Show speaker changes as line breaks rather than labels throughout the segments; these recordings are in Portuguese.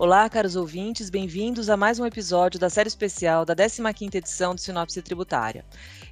Olá, caros ouvintes, bem-vindos a mais um episódio da série especial da 15ª edição do Sinopse Tributária.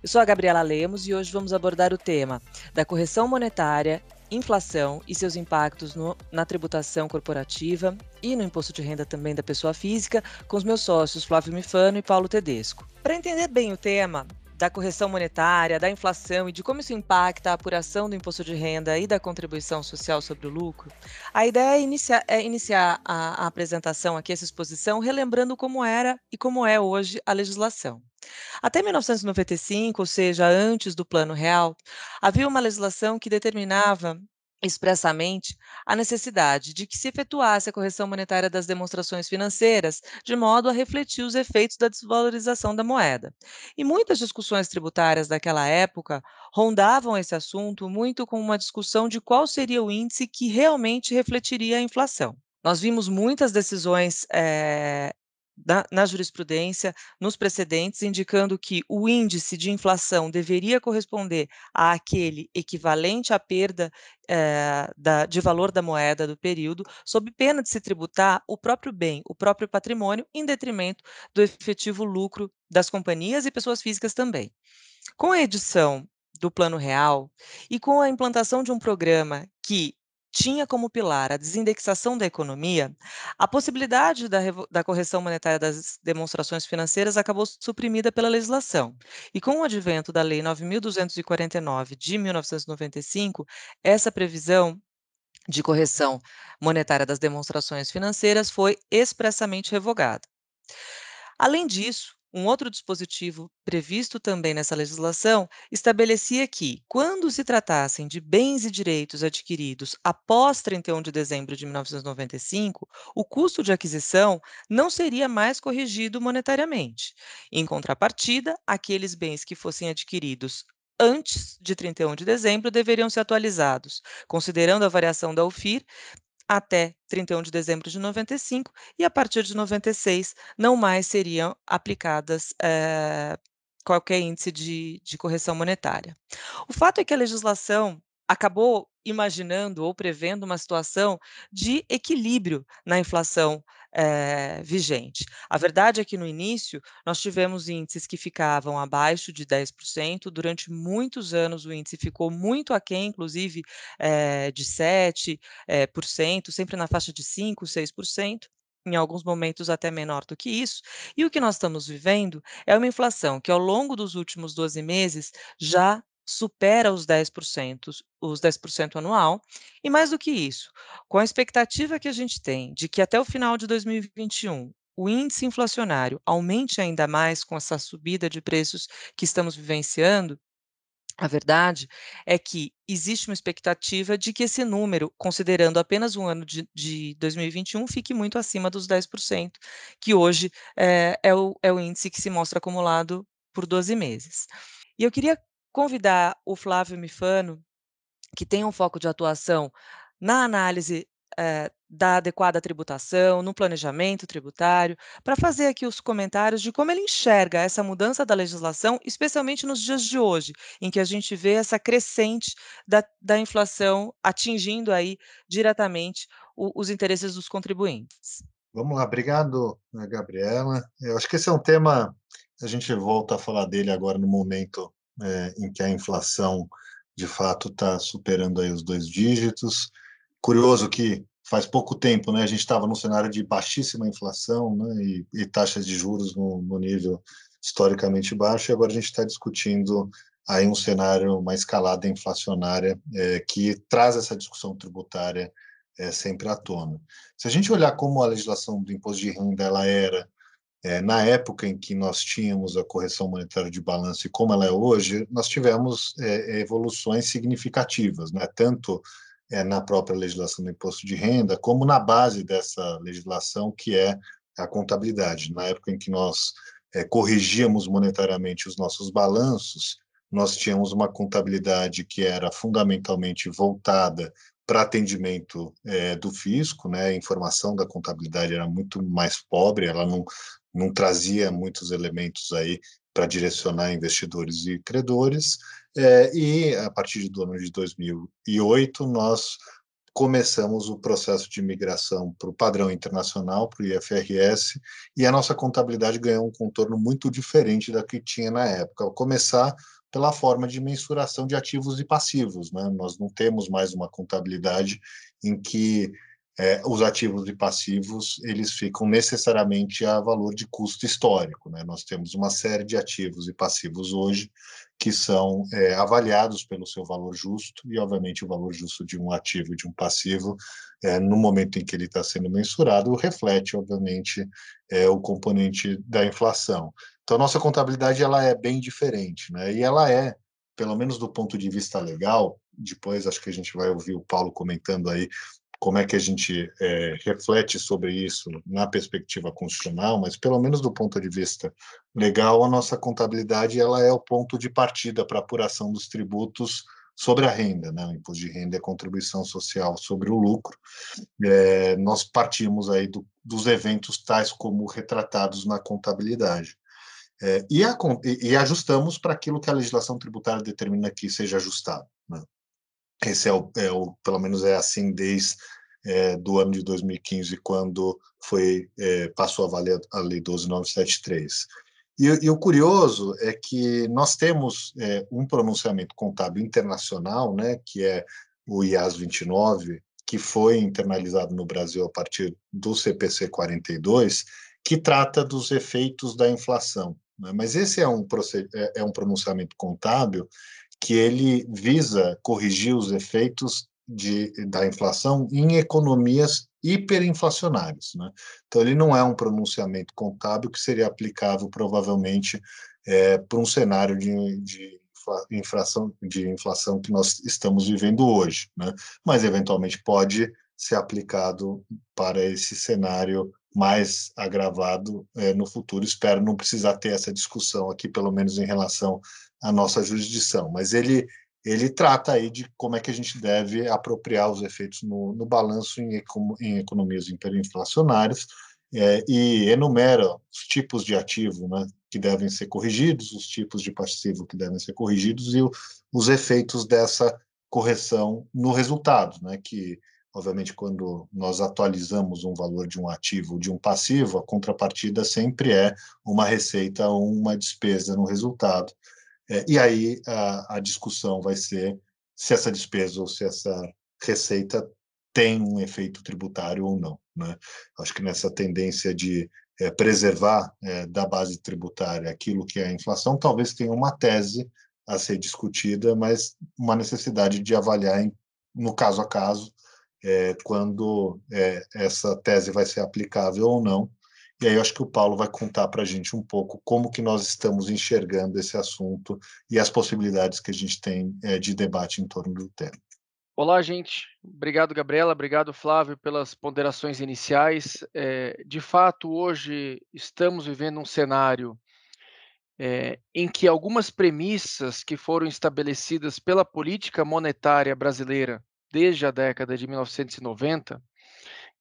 Eu sou a Gabriela Lemos e hoje vamos abordar o tema da correção monetária, inflação e seus impactos no, na tributação corporativa e no imposto de renda também da pessoa física com os meus sócios Flávio Mifano e Paulo Tedesco. Para entender bem o tema, da correção monetária, da inflação e de como isso impacta a apuração do imposto de renda e da contribuição social sobre o lucro, a ideia é iniciar, é iniciar a, a apresentação aqui, essa exposição, relembrando como era e como é hoje a legislação. Até 1995, ou seja, antes do Plano Real, havia uma legislação que determinava expressamente a necessidade de que se efetuasse a correção monetária das demonstrações financeiras, de modo a refletir os efeitos da desvalorização da moeda. E muitas discussões tributárias daquela época rondavam esse assunto muito com uma discussão de qual seria o índice que realmente refletiria a inflação. Nós vimos muitas decisões é, na, na, jurisprudência, nos precedentes, indicando que o índice de inflação deveria corresponder àquele equivalente à perda é, da, de valor da moeda do período, sob pena de se tributar o próprio bem, o próprio patrimônio, em detrimento do efetivo lucro das companhias e pessoas físicas também. Com a edição do Plano Real e com a implantação de um programa que tinha como pilar a desindexação da economia, a possibilidade da, da, correção monetária das demonstrações financeiras acabou suprimida pela legislação. E com o advento da Lei 9.249 de 1995, essa previsão de correção monetária das demonstrações financeiras foi expressamente revogada. Além disso, um outro dispositivo previsto também nessa legislação estabelecia que, quando se tratassem de bens e direitos adquiridos após 31 de dezembro de 1995, o custo de aquisição não seria mais corrigido monetariamente. Em contrapartida, aqueles bens que fossem adquiridos antes de 31 de dezembro deveriam ser atualizados, considerando a variação da UFIR até 31 de dezembro de 95 e a partir de 96 não mais seriam aplicadas é, qualquer índice de, de correção monetária. O fato é que a legislação acabou imaginando ou prevendo uma situação de equilíbrio na inflação é, vigente. A verdade é que no início nós tivemos índices que ficavam abaixo de 10%, durante muitos anos o índice ficou muito aquém, inclusive é, de 7%, é, por cento, sempre na faixa de 5%, 6% em alguns momentos até menor do que isso. E o que nós estamos vivendo é uma inflação que, ao longo dos últimos 12 meses, já supera os 10%, os 10% anual, e mais do que isso, com a expectativa que a gente tem de que até o final de 2021 o índice inflacionário aumente ainda mais com essa subida de preços que estamos vivenciando, a verdade é que existe uma expectativa de que esse número, considerando apenas um ano de, de 2021, fique muito acima dos 10%, que hoje é, é, o, é o índice que se mostra acumulado por 12 meses. E eu queria convidar o Flávio Mifano, que tem um foco de atuação na análise eh, da adequada tributação, no planejamento tributário, para fazer aqui os comentários de como ele enxerga essa mudança da legislação, especialmente nos dias de hoje, em que a gente vê essa crescente da, da inflação atingindo aí diretamente o, os interesses dos contribuintes.
Vamos lá, obrigado, né, Gabriela. Eu acho que esse é um tema, a gente volta a falar dele agora no momento é, em que a inflação de fato está superando aí os dois dígitos. Curioso que faz pouco tempo, né, a gente estava num cenário de baixíssima inflação, né, e, e taxas de juros no, no, nível historicamente baixo, e agora a gente está discutindo aí um cenário, uma escalada inflacionária é, que traz essa discussão tributária é, sempre à tona. Se a gente olhar como a legislação do imposto de renda ela era é, na época em que nós tínhamos a correção monetária de balanço e como ela é hoje, nós tivemos é, evoluções significativas, né? tanto é, na própria legislação do imposto de renda, como na base dessa legislação, que é a contabilidade. Na época em que nós é, corrigíamos monetariamente os nossos balanços, nós tínhamos uma contabilidade que era fundamentalmente voltada para atendimento é, do fisco, né, a informação da contabilidade era muito mais pobre, ela não, não trazia muitos elementos aí para direcionar investidores e credores, é, e a partir do ano de 2008 nós começamos o processo de migração para o padrão internacional, para o IFRS, e a nossa contabilidade ganhou um contorno muito diferente da que tinha na época. Ao começar pela forma de mensuração de ativos e passivos. Né? Nós não temos mais uma contabilidade em que é, os ativos e passivos eles ficam necessariamente a valor de custo histórico. Né? Nós temos uma série de ativos e passivos hoje que são é, avaliados pelo seu valor justo e, obviamente, o valor justo de um ativo e de um passivo, é, no momento em que ele está sendo mensurado, reflete, obviamente, é, o componente da inflação. Então, a nossa contabilidade ela é bem diferente, né? E ela é, pelo menos do ponto de vista legal, depois acho que a gente vai ouvir o Paulo comentando aí como é que a gente é, reflete sobre isso na perspectiva constitucional, mas pelo menos do ponto de vista legal, a nossa contabilidade ela é o ponto de partida para apuração dos tributos sobre a renda, né? O imposto de renda é contribuição social sobre o lucro. É, nós partimos aí do, dos eventos tais como retratados na contabilidade. É, e, a, e, ajustamos para aquilo que a legislação tributária determina que seja ajustado. Né? Esse é o, é o, pelo menos é assim desde é, do ano de 2015, quando foi é, passou a valer a Lei 12973. E, e, o curioso é que nós temos é, um pronunciamento contábil internacional, né, que é o IAS 29, que foi internalizado no Brasil a partir do CPC 42, que trata dos efeitos da inflação. Né? Mas esse é um, é, é um pronunciamento contábil que ele visa corrigir os efeitos de, da inflação em economias hiperinflacionárias. Né? Então, ele não é um pronunciamento contábil que seria aplicável, provavelmente, é, para um cenário de, de, inflação, de inflação que nós estamos vivendo hoje, né? mas, eventualmente, pode ser aplicado para esse cenário mais agravado é, no futuro. Espero não precisar ter essa discussão aqui, pelo menos em relação à nossa jurisdição, mas ele ele trata aí de como é que a gente deve apropriar os efeitos no, no balanço em, em economias hiperinflacionárias é, e enumera os tipos de ativo né, que devem ser corrigidos, os tipos de passivo que devem ser corrigidos e o, os efeitos dessa correção no resultado, né, que Obviamente, quando nós atualizamos um valor de um ativo de um passivo, a contrapartida sempre é uma receita ou uma despesa no resultado. É, e aí a, a, discussão vai ser se essa despesa ou se essa receita tem um efeito tributário ou não. Né? Acho que nessa tendência de é, preservar é, da base tributária aquilo que é a inflação, talvez tenha uma tese a ser discutida, mas uma necessidade de avaliar em, no caso a caso é, quando é, essa tese vai ser aplicável ou não. E aí eu acho que o Paulo vai contar para a gente um pouco como que nós estamos enxergando esse assunto e as possibilidades que a gente tem é, de debate em torno do tema.
Olá, gente. Obrigado, Gabriela. Obrigado, Flávio, pelas ponderações iniciais. É, de fato, hoje estamos vivendo um cenário é, em que algumas premissas que foram estabelecidas pela política monetária brasileira desde a década de 1990,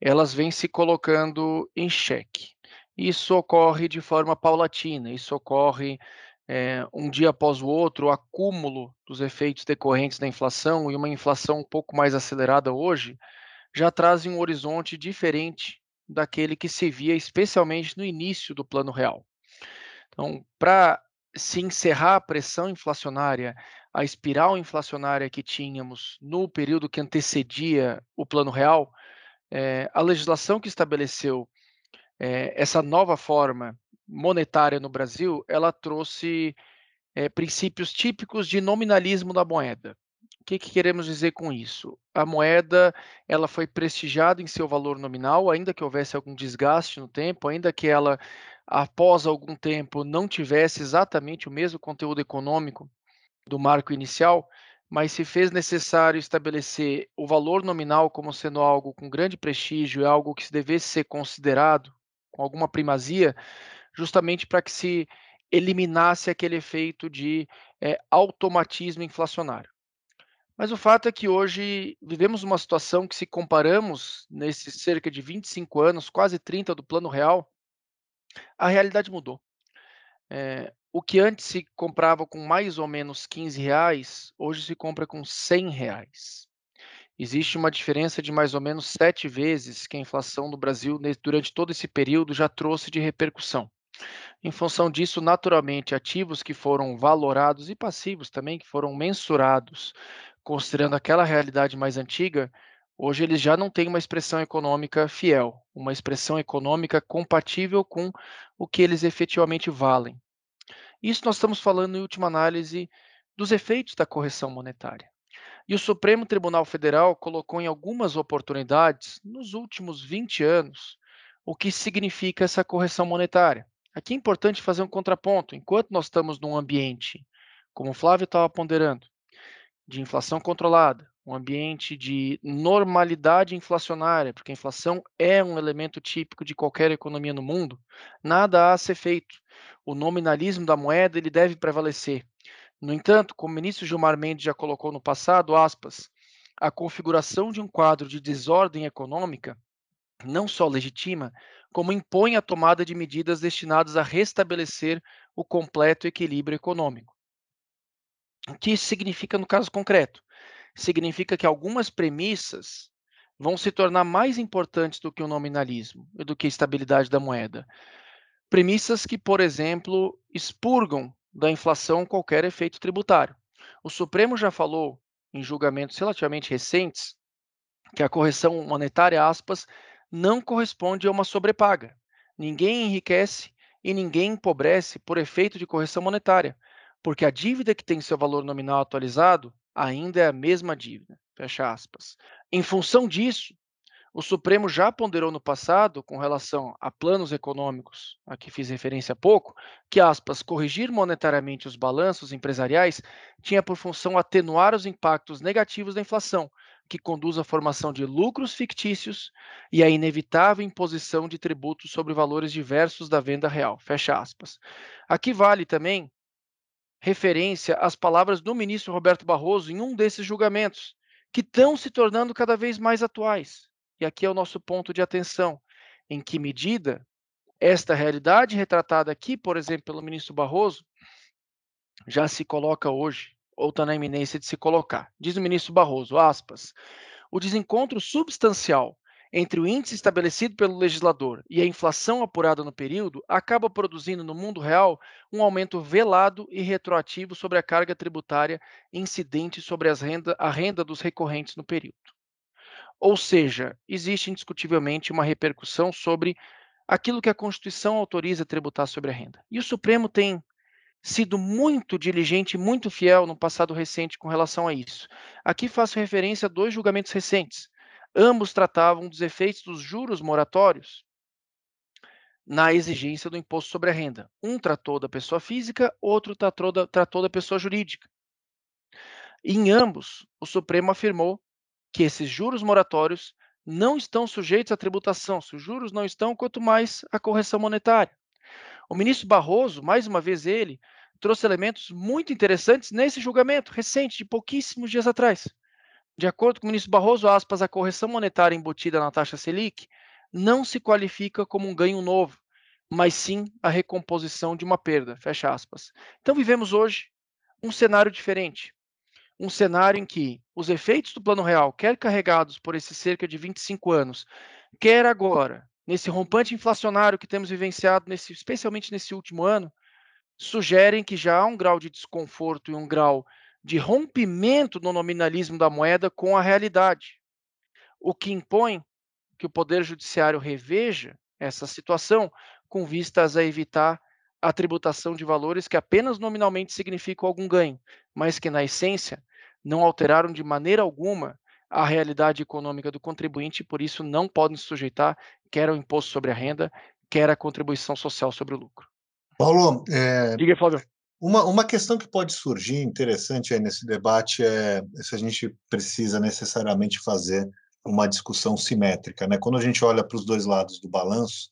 elas vêm se colocando em xeque. Isso ocorre de forma paulatina, isso ocorre é, um dia após o outro, o acúmulo dos efeitos decorrentes da inflação e uma inflação um pouco mais acelerada hoje já trazem um horizonte diferente daquele que se via especialmente no início do Plano Real. Então, para se encerrar a pressão inflacionária a espiral inflacionária que tínhamos no período que antecedia o Plano Real, é, a legislação que estabeleceu é, essa nova forma monetária no Brasil, ela trouxe é, princípios típicos de nominalismo da moeda. O que, que, queremos dizer com isso? A moeda ela foi prestigiada em seu valor nominal, ainda que houvesse algum desgaste no tempo, ainda que ela, após algum tempo, não tivesse exatamente o mesmo conteúdo econômico do marco inicial, mas se fez necessário estabelecer o valor nominal como sendo algo com grande prestígio e algo que devesse ser considerado com alguma primazia, justamente para que se eliminasse aquele efeito de é, automatismo inflacionário. Mas o fato é que hoje vivemos uma situação que, se comparamos nesses cerca de 25 anos, quase 30 do Plano Real, a realidade mudou. É, o que antes se comprava com mais ou menos 15 reais, hoje se compra com 100 reais. Existe uma diferença de mais ou menos sete vezes que a inflação no Brasil, durante todo esse período, já trouxe de repercussão. Em função disso, naturalmente, ativos que foram valorados e passivos também, que foram mensurados, considerando aquela realidade mais antiga, hoje eles já não têm uma expressão econômica fiel, uma expressão econômica compatível com o que eles efetivamente valem. Isso nós estamos falando, em última análise, dos efeitos da correção monetária. E o Supremo Tribunal Federal colocou em algumas oportunidades, nos últimos 20 anos, o que significa essa correção monetária. Aqui é importante fazer um contraponto. Enquanto nós estamos num ambiente, como o Flávio estava ponderando, de inflação controlada, um ambiente de normalidade inflacionária, porque a inflação é um elemento típico de qualquer economia no mundo, nada há a ser feito. O nominalismo da moeda ele deve prevalecer. No entanto, como o ministro Gilmar Mendes já colocou no passado, aspas, a configuração de um quadro de desordem econômica não só legitima, como impõe a tomada de medidas destinadas a restabelecer o completo equilíbrio econômico. O que isso significa no caso concreto? Significa que algumas premissas vão se tornar mais importantes do que o nominalismo e do que a estabilidade da moeda. Premissas que, por exemplo, expurgam da inflação qualquer efeito tributário. O Supremo já falou em julgamentos relativamente recentes que a correção monetária, aspas, não corresponde a uma sobrepaga. Ninguém enriquece e ninguém empobrece por efeito de correção monetária, porque a dívida que tem seu valor nominal atualizado ainda é a mesma dívida. Fecha aspas. Em função disso, o Supremo já ponderou no passado, com relação a planos econômicos, a que fiz referência há pouco, que, aspas, corrigir monetariamente os balanços empresariais tinha por função atenuar os impactos negativos da inflação, que conduz à formação de lucros fictícios e à inevitável imposição de tributos sobre valores diversos da venda real. Fecha aspas. Aqui vale também referência às palavras do ministro Roberto Barroso em um desses julgamentos, que estão se tornando cada vez mais atuais. E aqui é o nosso ponto de atenção. Em que medida esta realidade retratada aqui, por exemplo, pelo ministro Barroso, já se coloca hoje, ou está na iminência de se colocar. Diz o ministro Barroso, aspas, o desencontro substancial entre o índice estabelecido pelo legislador e a inflação apurada no período acaba produzindo no mundo real um aumento velado e retroativo sobre a carga tributária incidente sobre renda, a renda dos recorrentes no período. Ou seja, existe indiscutivelmente uma repercussão sobre aquilo que a Constituição autoriza tributar sobre a renda. E o Supremo tem sido muito diligente, muito fiel no passado recente com relação a isso. Aqui faço referência a dois julgamentos recentes. Ambos tratavam dos efeitos dos juros moratórios na exigência do imposto sobre a renda. Um tratou da pessoa física, outro tratou da, tratou da pessoa jurídica. Em ambos, o Supremo afirmou que esses juros moratórios não estão sujeitos à tributação. Se os juros não estão, quanto mais a correção monetária. O ministro Barroso, mais uma vez ele, trouxe elementos muito interessantes nesse julgamento recente, de pouquíssimos dias atrás. De acordo com o ministro Barroso, aspas, a correção monetária embutida na taxa Selic não se qualifica como um ganho novo, mas sim a recomposição de uma perda, fecha aspas. Então vivemos hoje um cenário diferente um cenário em que os efeitos do Plano Real, quer carregados por esses cerca de 25 anos, quer agora, nesse rompante inflacionário que temos vivenciado, nesse, especialmente nesse último ano, sugerem que já há um grau de desconforto e um grau de rompimento no nominalismo da moeda com a realidade, o que impõe que o Poder Judiciário reveja essa situação com vistas a evitar a tributação de valores que apenas nominalmente significam algum ganho, mas que na essência não alteraram de maneira alguma a realidade econômica do contribuinte e por isso não podem se sujeitar quer ao imposto sobre a renda, quer à contribuição social sobre o lucro.
Paulo, é...
diga, Flávio.
Uma, uma questão que pode surgir interessante aí nesse debate é se a gente precisa necessariamente fazer uma discussão simétrica. Né? Quando a gente olha para os dois lados do balanço,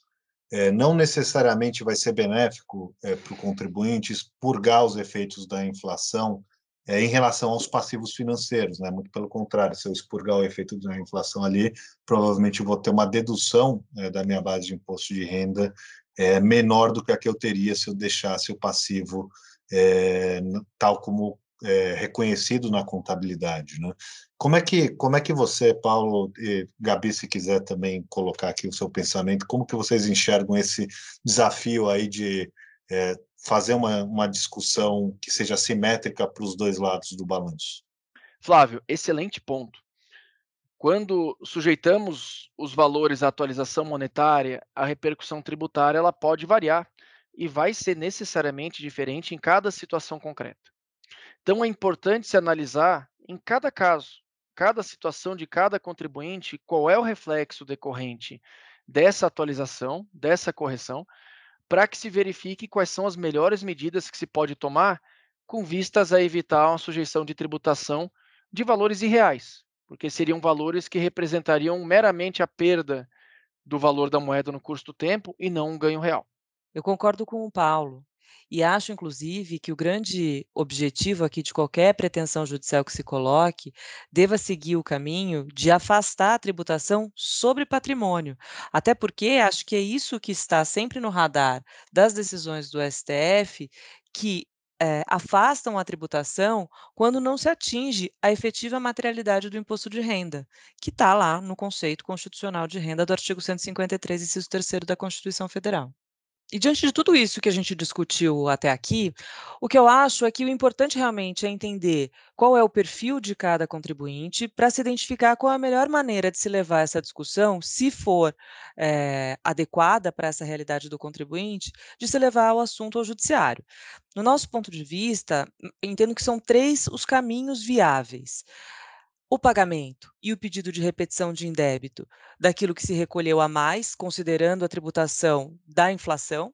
é, não necessariamente vai ser benéfico é, para o contribuinte expurgar os efeitos da inflação é, em relação aos passivos financeiros, né? Muito pelo contrário, se eu expurgar o efeito da inflação ali, provavelmente vou ter uma dedução é, da minha base de imposto de renda é, menor do que a que eu teria se eu deixasse o passivo é, tal como é, reconhecido na contabilidade. Né? Como, é que, como é que você, Paulo e Gabi, se quiser também colocar aqui o seu pensamento, como que vocês enxergam esse desafio aí de é, fazer uma, uma discussão que seja simétrica para os dois lados do balanço?
Flávio, excelente ponto. Quando sujeitamos os valores à atualização monetária, a repercussão tributária ela pode variar e vai ser necessariamente diferente em cada situação concreta. Então é importante se analisar em cada caso, cada situação de cada contribuinte, qual é o reflexo decorrente dessa atualização, dessa correção, para que se verifique quais são as melhores medidas que se pode tomar com vistas a evitar uma sujeição de tributação de valores irreais, porque seriam valores que representariam meramente a perda do valor da moeda no curso do tempo e não um ganho real.
Eu concordo com o Paulo. E acho, inclusive, que o grande objetivo aqui de qualquer pretensão judicial que se coloque deva seguir o caminho de afastar a tributação sobre patrimônio. Até porque acho que é isso que está sempre no radar das decisões do STF, que é, afastam a tributação quando não se atinge a efetiva materialidade do imposto de renda, que está lá no conceito constitucional de renda do artigo 153, inciso 3 da Constituição Federal. E diante de tudo isso que a gente discutiu até aqui, o que eu acho é que o importante realmente é entender qual é o perfil de cada contribuinte para se identificar qual é a melhor maneira de se levar essa discussão, se for é, adequada para essa realidade do contribuinte, de se levar o assunto ao judiciário. No nosso ponto de vista, entendo que são três os caminhos viáveis o pagamento e o pedido de repetição de indébito daquilo que se recolheu a mais, considerando a tributação da inflação,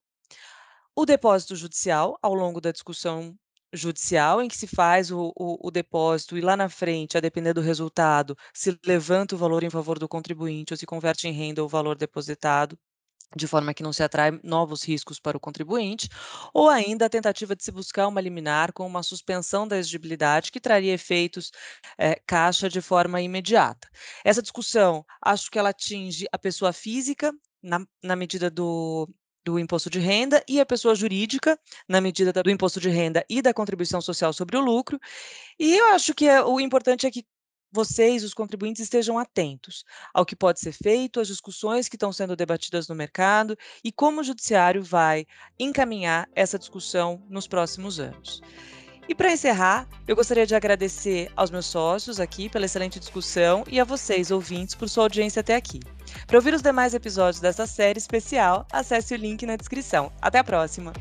o depósito judicial, ao longo da discussão judicial, em que se faz o, o, o, depósito e lá na frente, a depender do resultado, se levanta o valor em favor do contribuinte ou se converte em renda o valor depositado de forma que não se atrai novos riscos para o contribuinte, ou ainda a tentativa de se buscar uma liminar com uma suspensão da exigibilidade que traria efeitos é, caixa de forma imediata. Essa discussão, acho que ela atinge a pessoa física na, na medida do, do imposto de renda e a pessoa jurídica, na medida do imposto de renda e da contribuição social sobre o lucro. E eu acho que é, o importante é que vocês, os contribuintes, estejam atentos ao que pode ser feito, às discussões que estão sendo debatidas no mercado e como o judiciário vai encaminhar essa discussão nos próximos anos. E para encerrar, eu gostaria de agradecer aos meus sócios aqui pela excelente discussão e a vocês, ouvintes, por sua audiência até aqui. Para ouvir os demais episódios dessa série especial, acesse o link na descrição. Até a próxima!